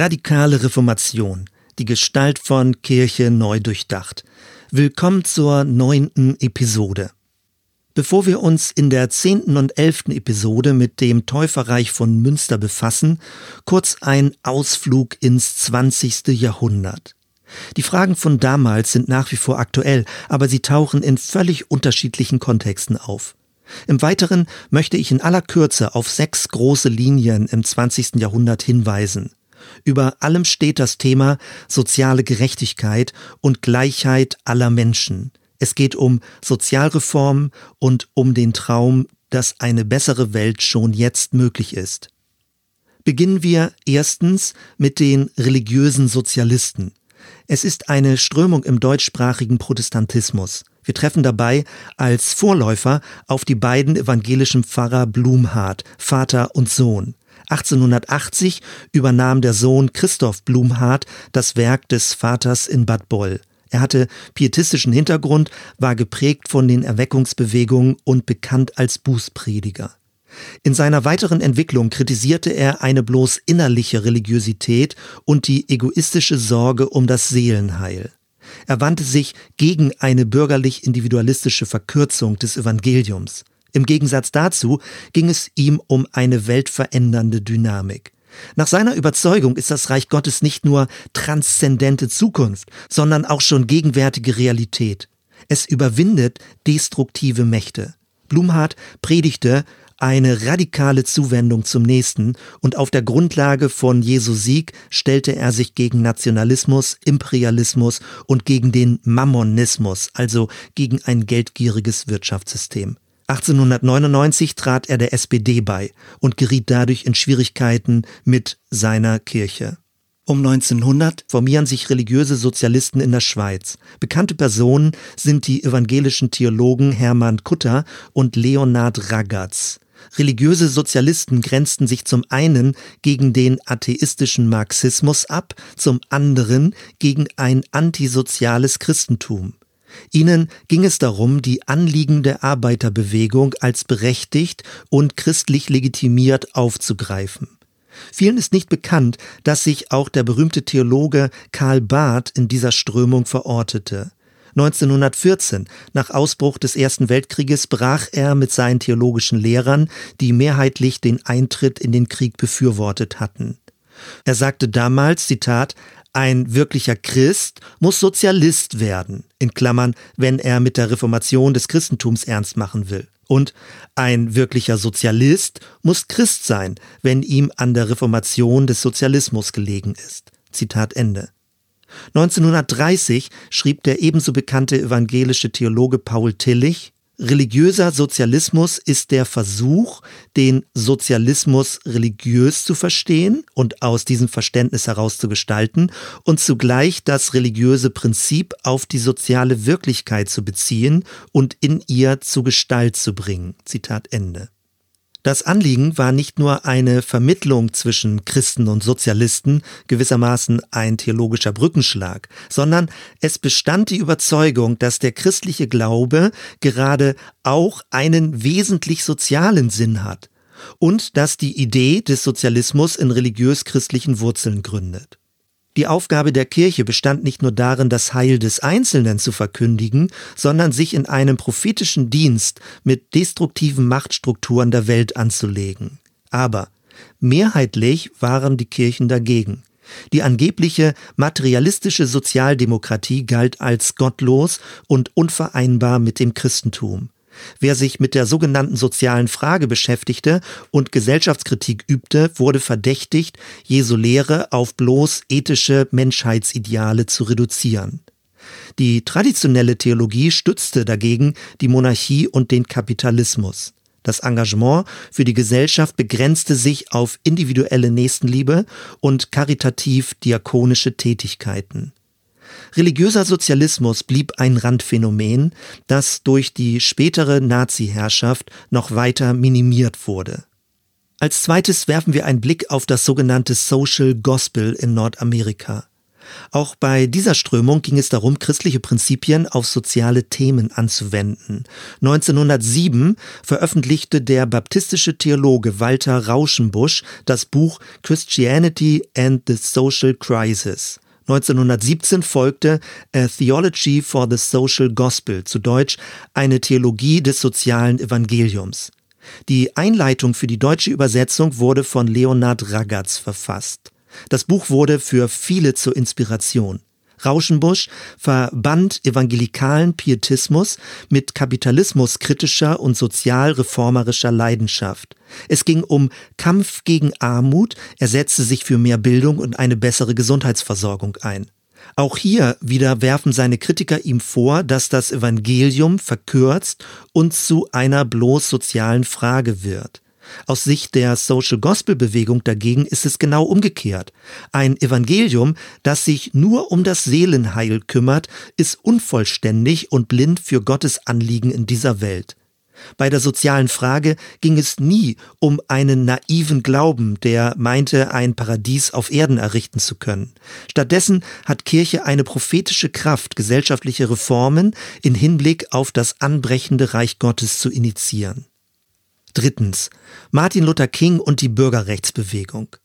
Radikale Reformation. Die Gestalt von Kirche neu durchdacht. Willkommen zur neunten Episode. Bevor wir uns in der zehnten und elften Episode mit dem Täuferreich von Münster befassen, kurz ein Ausflug ins zwanzigste Jahrhundert. Die Fragen von damals sind nach wie vor aktuell, aber sie tauchen in völlig unterschiedlichen Kontexten auf. Im Weiteren möchte ich in aller Kürze auf sechs große Linien im 20. Jahrhundert hinweisen. Über allem steht das Thema soziale Gerechtigkeit und Gleichheit aller Menschen. Es geht um Sozialreform und um den Traum, dass eine bessere Welt schon jetzt möglich ist. Beginnen wir erstens mit den religiösen Sozialisten. Es ist eine Strömung im deutschsprachigen Protestantismus. Wir treffen dabei als Vorläufer auf die beiden evangelischen Pfarrer Blumhardt, Vater und Sohn. 1880 übernahm der Sohn Christoph Blumhardt das Werk des Vaters in Bad Boll. Er hatte pietistischen Hintergrund, war geprägt von den Erweckungsbewegungen und bekannt als Bußprediger. In seiner weiteren Entwicklung kritisierte er eine bloß innerliche Religiosität und die egoistische Sorge um das Seelenheil. Er wandte sich gegen eine bürgerlich-individualistische Verkürzung des Evangeliums. Im Gegensatz dazu ging es ihm um eine weltverändernde Dynamik. Nach seiner Überzeugung ist das Reich Gottes nicht nur transzendente Zukunft, sondern auch schon gegenwärtige Realität. Es überwindet destruktive Mächte. Blumhardt predigte eine radikale Zuwendung zum Nächsten und auf der Grundlage von Jesu Sieg stellte er sich gegen Nationalismus, Imperialismus und gegen den Mammonismus, also gegen ein geldgieriges Wirtschaftssystem. 1899 trat er der SPD bei und geriet dadurch in Schwierigkeiten mit seiner Kirche. Um 1900 formieren sich religiöse Sozialisten in der Schweiz. Bekannte Personen sind die evangelischen Theologen Hermann Kutter und Leonhard Ragaz. Religiöse Sozialisten grenzten sich zum einen gegen den atheistischen Marxismus ab, zum anderen gegen ein antisoziales Christentum. Ihnen ging es darum, die Anliegen der Arbeiterbewegung als berechtigt und christlich legitimiert aufzugreifen. Vielen ist nicht bekannt, dass sich auch der berühmte Theologe Karl Barth in dieser Strömung verortete. 1914, nach Ausbruch des Ersten Weltkrieges, brach er mit seinen theologischen Lehrern, die mehrheitlich den Eintritt in den Krieg befürwortet hatten. Er sagte damals, Zitat, ein wirklicher Christ muss Sozialist werden, in Klammern, wenn er mit der Reformation des Christentums ernst machen will. Und ein wirklicher Sozialist muss Christ sein, wenn ihm an der Reformation des Sozialismus gelegen ist. Zitat Ende. 1930 schrieb der ebenso bekannte evangelische Theologe Paul Tillich, Religiöser Sozialismus ist der Versuch, den Sozialismus religiös zu verstehen und aus diesem Verständnis heraus zu gestalten und zugleich das religiöse Prinzip auf die soziale Wirklichkeit zu beziehen und in ihr zu Gestalt zu bringen. Zitat Ende. Das Anliegen war nicht nur eine Vermittlung zwischen Christen und Sozialisten, gewissermaßen ein theologischer Brückenschlag, sondern es bestand die Überzeugung, dass der christliche Glaube gerade auch einen wesentlich sozialen Sinn hat und dass die Idee des Sozialismus in religiös-christlichen Wurzeln gründet. Die Aufgabe der Kirche bestand nicht nur darin, das Heil des Einzelnen zu verkündigen, sondern sich in einem prophetischen Dienst mit destruktiven Machtstrukturen der Welt anzulegen. Aber mehrheitlich waren die Kirchen dagegen. Die angebliche materialistische Sozialdemokratie galt als gottlos und unvereinbar mit dem Christentum. Wer sich mit der sogenannten sozialen Frage beschäftigte und Gesellschaftskritik übte, wurde verdächtigt, Jesu Lehre auf bloß ethische Menschheitsideale zu reduzieren. Die traditionelle Theologie stützte dagegen die Monarchie und den Kapitalismus. Das Engagement für die Gesellschaft begrenzte sich auf individuelle Nächstenliebe und karitativ-diakonische Tätigkeiten. Religiöser Sozialismus blieb ein Randphänomen, das durch die spätere Nazi-Herrschaft noch weiter minimiert wurde. Als zweites werfen wir einen Blick auf das sogenannte Social Gospel in Nordamerika. Auch bei dieser Strömung ging es darum, christliche Prinzipien auf soziale Themen anzuwenden. 1907 veröffentlichte der baptistische Theologe Walter Rauschenbusch das Buch Christianity and the Social Crisis. 1917 folgte A Theology for the Social Gospel, zu Deutsch eine Theologie des sozialen Evangeliums. Die Einleitung für die deutsche Übersetzung wurde von Leonhard Ragatz verfasst. Das Buch wurde für viele zur Inspiration. Rauschenbusch verband evangelikalen Pietismus mit kapitalismuskritischer und sozialreformerischer Leidenschaft. Es ging um Kampf gegen Armut, er setzte sich für mehr Bildung und eine bessere Gesundheitsversorgung ein. Auch hier wieder werfen seine Kritiker ihm vor, dass das Evangelium verkürzt und zu einer bloß sozialen Frage wird. Aus Sicht der Social Gospel Bewegung dagegen ist es genau umgekehrt. Ein Evangelium, das sich nur um das Seelenheil kümmert, ist unvollständig und blind für Gottes Anliegen in dieser Welt. Bei der sozialen Frage ging es nie um einen naiven Glauben, der meinte, ein Paradies auf Erden errichten zu können. Stattdessen hat Kirche eine prophetische Kraft, gesellschaftliche Reformen in Hinblick auf das anbrechende Reich Gottes zu initiieren. Drittens. Martin Luther King und die Bürgerrechtsbewegung.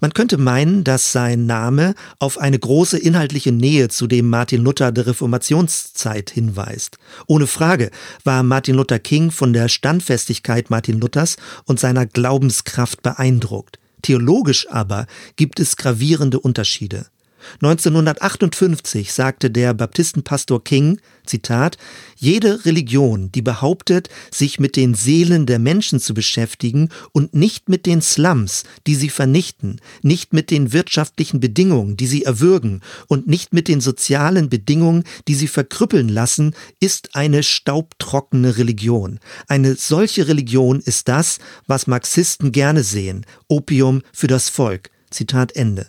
Man könnte meinen, dass sein Name auf eine große inhaltliche Nähe zu dem Martin Luther der Reformationszeit hinweist. Ohne Frage war Martin Luther King von der Standfestigkeit Martin Luthers und seiner Glaubenskraft beeindruckt. Theologisch aber gibt es gravierende Unterschiede. 1958 sagte der Baptistenpastor King, Zitat, jede Religion, die behauptet, sich mit den Seelen der Menschen zu beschäftigen und nicht mit den Slums, die sie vernichten, nicht mit den wirtschaftlichen Bedingungen, die sie erwürgen und nicht mit den sozialen Bedingungen, die sie verkrüppeln lassen, ist eine staubtrockene Religion. Eine solche Religion ist das, was Marxisten gerne sehen, Opium für das Volk. Zitat Ende.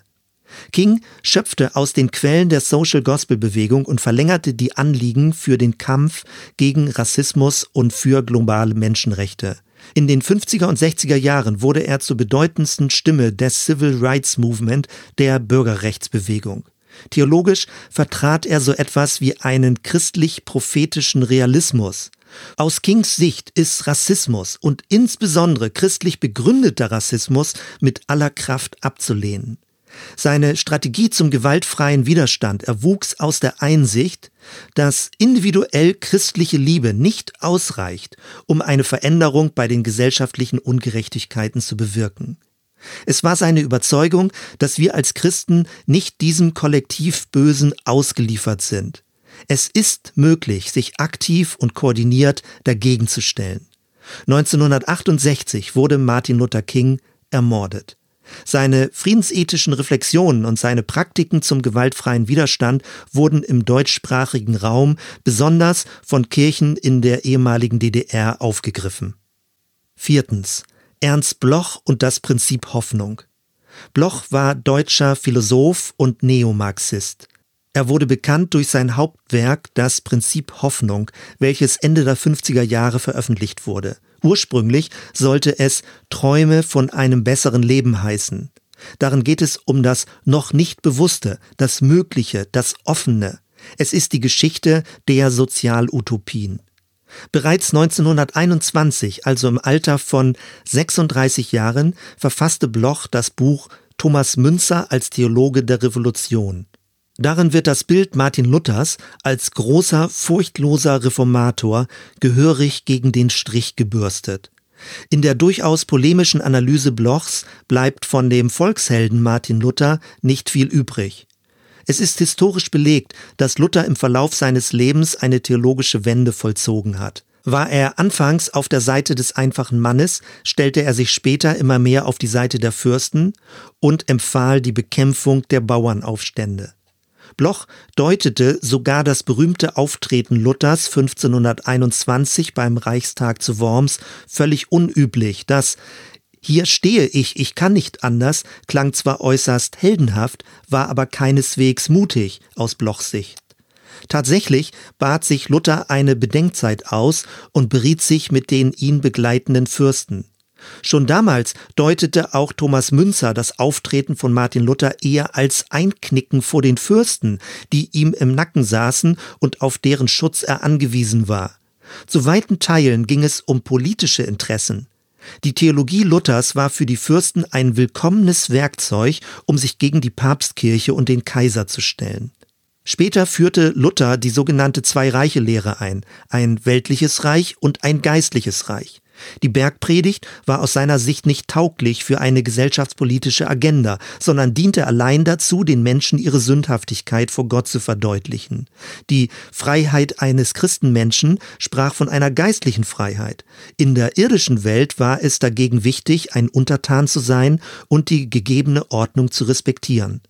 King schöpfte aus den Quellen der Social Gospel Bewegung und verlängerte die Anliegen für den Kampf gegen Rassismus und für globale Menschenrechte. In den 50er und 60er Jahren wurde er zur bedeutendsten Stimme des Civil Rights Movement, der Bürgerrechtsbewegung. Theologisch vertrat er so etwas wie einen christlich-prophetischen Realismus. Aus Kings Sicht ist Rassismus und insbesondere christlich begründeter Rassismus mit aller Kraft abzulehnen. Seine Strategie zum gewaltfreien Widerstand erwuchs aus der Einsicht, dass individuell christliche Liebe nicht ausreicht, um eine Veränderung bei den gesellschaftlichen Ungerechtigkeiten zu bewirken. Es war seine Überzeugung, dass wir als Christen nicht diesem Kollektiv Bösen ausgeliefert sind. Es ist möglich, sich aktiv und koordiniert dagegen zu stellen. 1968 wurde Martin Luther King ermordet. Seine friedensethischen Reflexionen und seine Praktiken zum gewaltfreien Widerstand wurden im deutschsprachigen Raum besonders von Kirchen in der ehemaligen DDR aufgegriffen. Viertens. Ernst Bloch und das Prinzip Hoffnung. Bloch war deutscher Philosoph und Neomarxist. Er wurde bekannt durch sein Hauptwerk Das Prinzip Hoffnung, welches Ende der 50er Jahre veröffentlicht wurde. Ursprünglich sollte es Träume von einem besseren Leben heißen. Darin geht es um das noch nicht Bewusste, das Mögliche, das Offene. Es ist die Geschichte der Sozialutopien. Bereits 1921, also im Alter von 36 Jahren, verfasste Bloch das Buch Thomas Münzer als Theologe der Revolution. Darin wird das Bild Martin Luthers als großer, furchtloser Reformator gehörig gegen den Strich gebürstet. In der durchaus polemischen Analyse Blochs bleibt von dem Volkshelden Martin Luther nicht viel übrig. Es ist historisch belegt, dass Luther im Verlauf seines Lebens eine theologische Wende vollzogen hat. War er anfangs auf der Seite des einfachen Mannes, stellte er sich später immer mehr auf die Seite der Fürsten und empfahl die Bekämpfung der Bauernaufstände. Bloch deutete sogar das berühmte Auftreten Luthers 1521 beim Reichstag zu Worms völlig unüblich. Das hier stehe ich, ich kann nicht anders, klang zwar äußerst heldenhaft, war aber keineswegs mutig aus Blochs Sicht. Tatsächlich bat sich Luther eine Bedenkzeit aus und beriet sich mit den ihn begleitenden Fürsten. Schon damals deutete auch Thomas Münzer das Auftreten von Martin Luther eher als Einknicken vor den Fürsten, die ihm im Nacken saßen und auf deren Schutz er angewiesen war. Zu weiten Teilen ging es um politische Interessen. Die Theologie Luthers war für die Fürsten ein willkommenes Werkzeug, um sich gegen die Papstkirche und den Kaiser zu stellen. Später führte Luther die sogenannte Zwei-Reiche-Lehre ein, ein weltliches Reich und ein geistliches Reich. Die Bergpredigt war aus seiner Sicht nicht tauglich für eine gesellschaftspolitische Agenda, sondern diente allein dazu, den Menschen ihre Sündhaftigkeit vor Gott zu verdeutlichen. Die Freiheit eines Christenmenschen sprach von einer geistlichen Freiheit. In der irdischen Welt war es dagegen wichtig, ein Untertan zu sein und die gegebene Ordnung zu respektieren.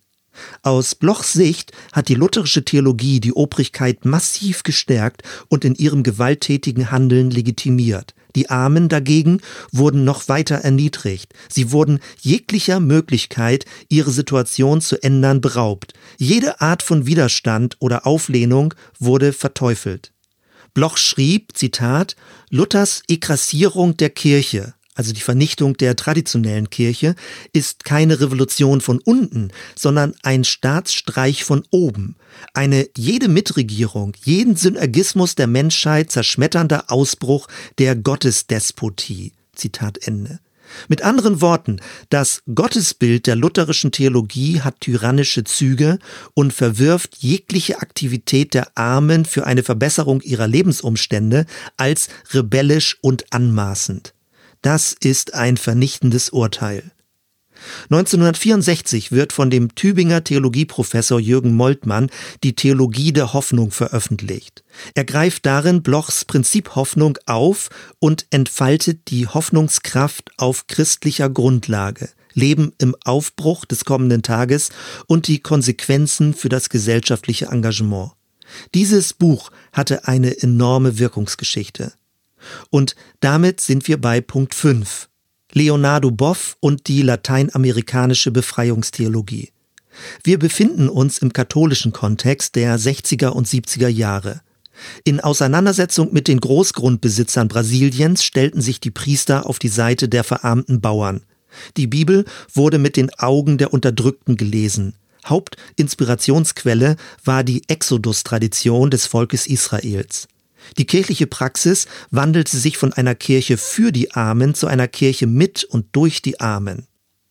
Aus Blochs Sicht hat die lutherische Theologie die Obrigkeit massiv gestärkt und in ihrem gewalttätigen Handeln legitimiert. Die Armen dagegen wurden noch weiter erniedrigt. Sie wurden jeglicher Möglichkeit, ihre Situation zu ändern, beraubt. Jede Art von Widerstand oder Auflehnung wurde verteufelt. Bloch schrieb, Zitat, Luthers Ekrassierung der Kirche, also die Vernichtung der traditionellen Kirche, ist keine Revolution von unten, sondern ein Staatsstreich von oben. Eine jede Mitregierung, jeden Synergismus der Menschheit zerschmetternder Ausbruch der Gottesdespotie. Zitat Ende. Mit anderen Worten, das Gottesbild der lutherischen Theologie hat tyrannische Züge und verwirft jegliche Aktivität der Armen für eine Verbesserung ihrer Lebensumstände als rebellisch und anmaßend. Das ist ein vernichtendes Urteil. 1964 wird von dem Tübinger Theologieprofessor Jürgen Moltmann die Theologie der Hoffnung veröffentlicht. Er greift darin Blochs Prinzip Hoffnung auf und entfaltet die Hoffnungskraft auf christlicher Grundlage, Leben im Aufbruch des kommenden Tages und die Konsequenzen für das gesellschaftliche Engagement. Dieses Buch hatte eine enorme Wirkungsgeschichte. Und damit sind wir bei Punkt 5. Leonardo Boff und die lateinamerikanische Befreiungstheologie. Wir befinden uns im katholischen Kontext der 60er und 70er Jahre. In Auseinandersetzung mit den Großgrundbesitzern Brasiliens stellten sich die Priester auf die Seite der verarmten Bauern. Die Bibel wurde mit den Augen der Unterdrückten gelesen. Hauptinspirationsquelle war die Exodus-Tradition des Volkes Israels. Die kirchliche Praxis wandelte sich von einer Kirche für die Armen zu einer Kirche mit und durch die Armen.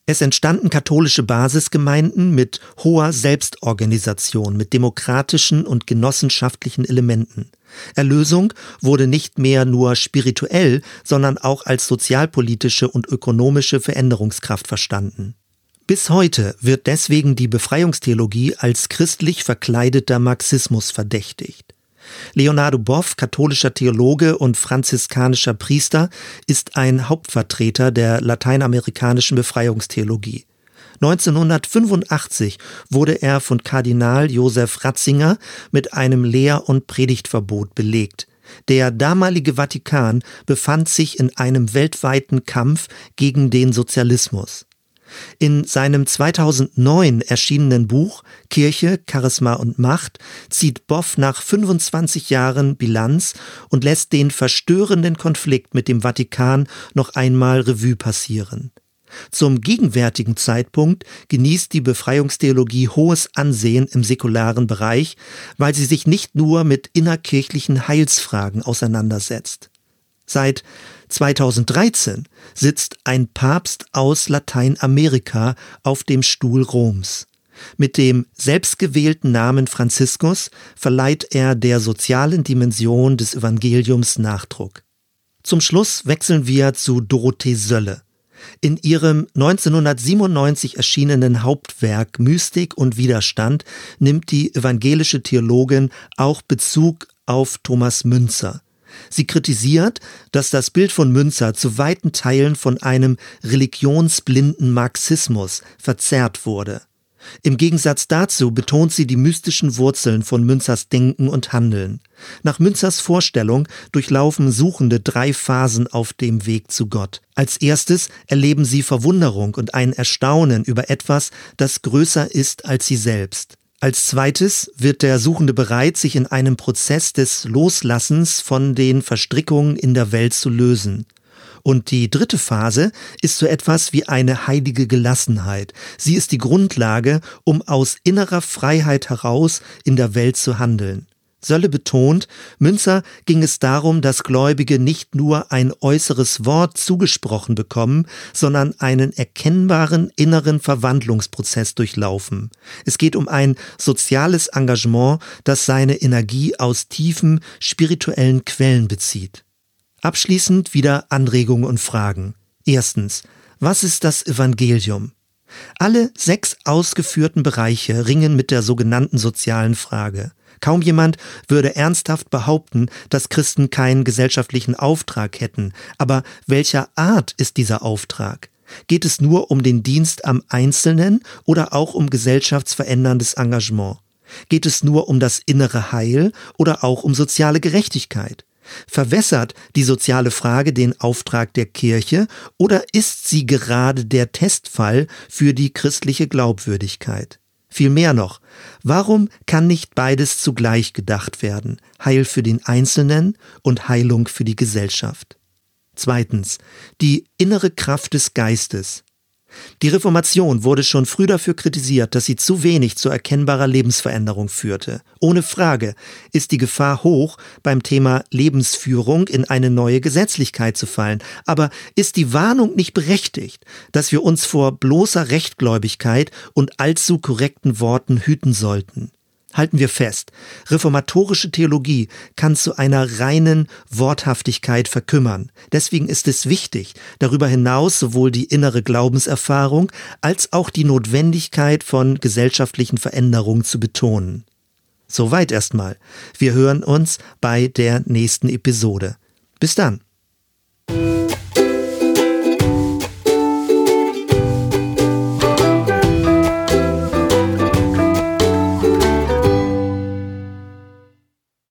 Es entstanden katholische Basisgemeinden mit hoher Selbstorganisation, mit demokratischen und genossenschaftlichen Elementen. Erlösung wurde nicht mehr nur spirituell, sondern auch als sozialpolitische und ökonomische Veränderungskraft verstanden. Bis heute wird deswegen die Befreiungstheologie als christlich verkleideter Marxismus verdächtigt. Leonardo Boff, katholischer Theologe und franziskanischer Priester, ist ein Hauptvertreter der lateinamerikanischen Befreiungstheologie. 1985 wurde er von Kardinal Josef Ratzinger mit einem Lehr- und Predigtverbot belegt. Der damalige Vatikan befand sich in einem weltweiten Kampf gegen den Sozialismus. In seinem 2009 erschienenen Buch Kirche, Charisma und Macht zieht Boff nach 25 Jahren Bilanz und lässt den verstörenden Konflikt mit dem Vatikan noch einmal Revue passieren. Zum gegenwärtigen Zeitpunkt genießt die Befreiungstheologie hohes Ansehen im säkularen Bereich, weil sie sich nicht nur mit innerkirchlichen Heilsfragen auseinandersetzt. Seit 2013 sitzt ein Papst aus Lateinamerika auf dem Stuhl Roms. Mit dem selbstgewählten Namen Franziskus verleiht er der sozialen Dimension des Evangeliums Nachdruck. Zum Schluss wechseln wir zu Dorothee Sölle. In ihrem 1997 erschienenen Hauptwerk Mystik und Widerstand nimmt die evangelische Theologin auch Bezug auf Thomas Münzer. Sie kritisiert, dass das Bild von Münzer zu weiten Teilen von einem religionsblinden Marxismus verzerrt wurde. Im Gegensatz dazu betont sie die mystischen Wurzeln von Münzers Denken und Handeln. Nach Münzers Vorstellung durchlaufen Suchende drei Phasen auf dem Weg zu Gott. Als erstes erleben sie Verwunderung und ein Erstaunen über etwas, das größer ist als sie selbst. Als zweites wird der Suchende bereit, sich in einem Prozess des Loslassens von den Verstrickungen in der Welt zu lösen. Und die dritte Phase ist so etwas wie eine heilige Gelassenheit. Sie ist die Grundlage, um aus innerer Freiheit heraus in der Welt zu handeln. Sölle betont, Münzer ging es darum, dass Gläubige nicht nur ein äußeres Wort zugesprochen bekommen, sondern einen erkennbaren inneren Verwandlungsprozess durchlaufen. Es geht um ein soziales Engagement, das seine Energie aus tiefen spirituellen Quellen bezieht. Abschließend wieder Anregungen und Fragen. Erstens, was ist das Evangelium? Alle sechs ausgeführten Bereiche ringen mit der sogenannten sozialen Frage. Kaum jemand würde ernsthaft behaupten, dass Christen keinen gesellschaftlichen Auftrag hätten. Aber welcher Art ist dieser Auftrag? Geht es nur um den Dienst am Einzelnen oder auch um gesellschaftsveränderndes Engagement? Geht es nur um das innere Heil oder auch um soziale Gerechtigkeit? Verwässert die soziale Frage den Auftrag der Kirche oder ist sie gerade der Testfall für die christliche Glaubwürdigkeit? Viel mehr noch, warum kann nicht beides zugleich gedacht werden? Heil für den Einzelnen und Heilung für die Gesellschaft. Zweitens, die innere Kraft des Geistes. Die Reformation wurde schon früh dafür kritisiert, dass sie zu wenig zu erkennbarer Lebensveränderung führte. Ohne Frage ist die Gefahr hoch, beim Thema Lebensführung in eine neue Gesetzlichkeit zu fallen. Aber ist die Warnung nicht berechtigt, dass wir uns vor bloßer Rechtgläubigkeit und allzu korrekten Worten hüten sollten? Halten wir fest, reformatorische Theologie kann zu einer reinen Worthaftigkeit verkümmern. Deswegen ist es wichtig, darüber hinaus sowohl die innere Glaubenserfahrung als auch die Notwendigkeit von gesellschaftlichen Veränderungen zu betonen. Soweit erstmal. Wir hören uns bei der nächsten Episode. Bis dann.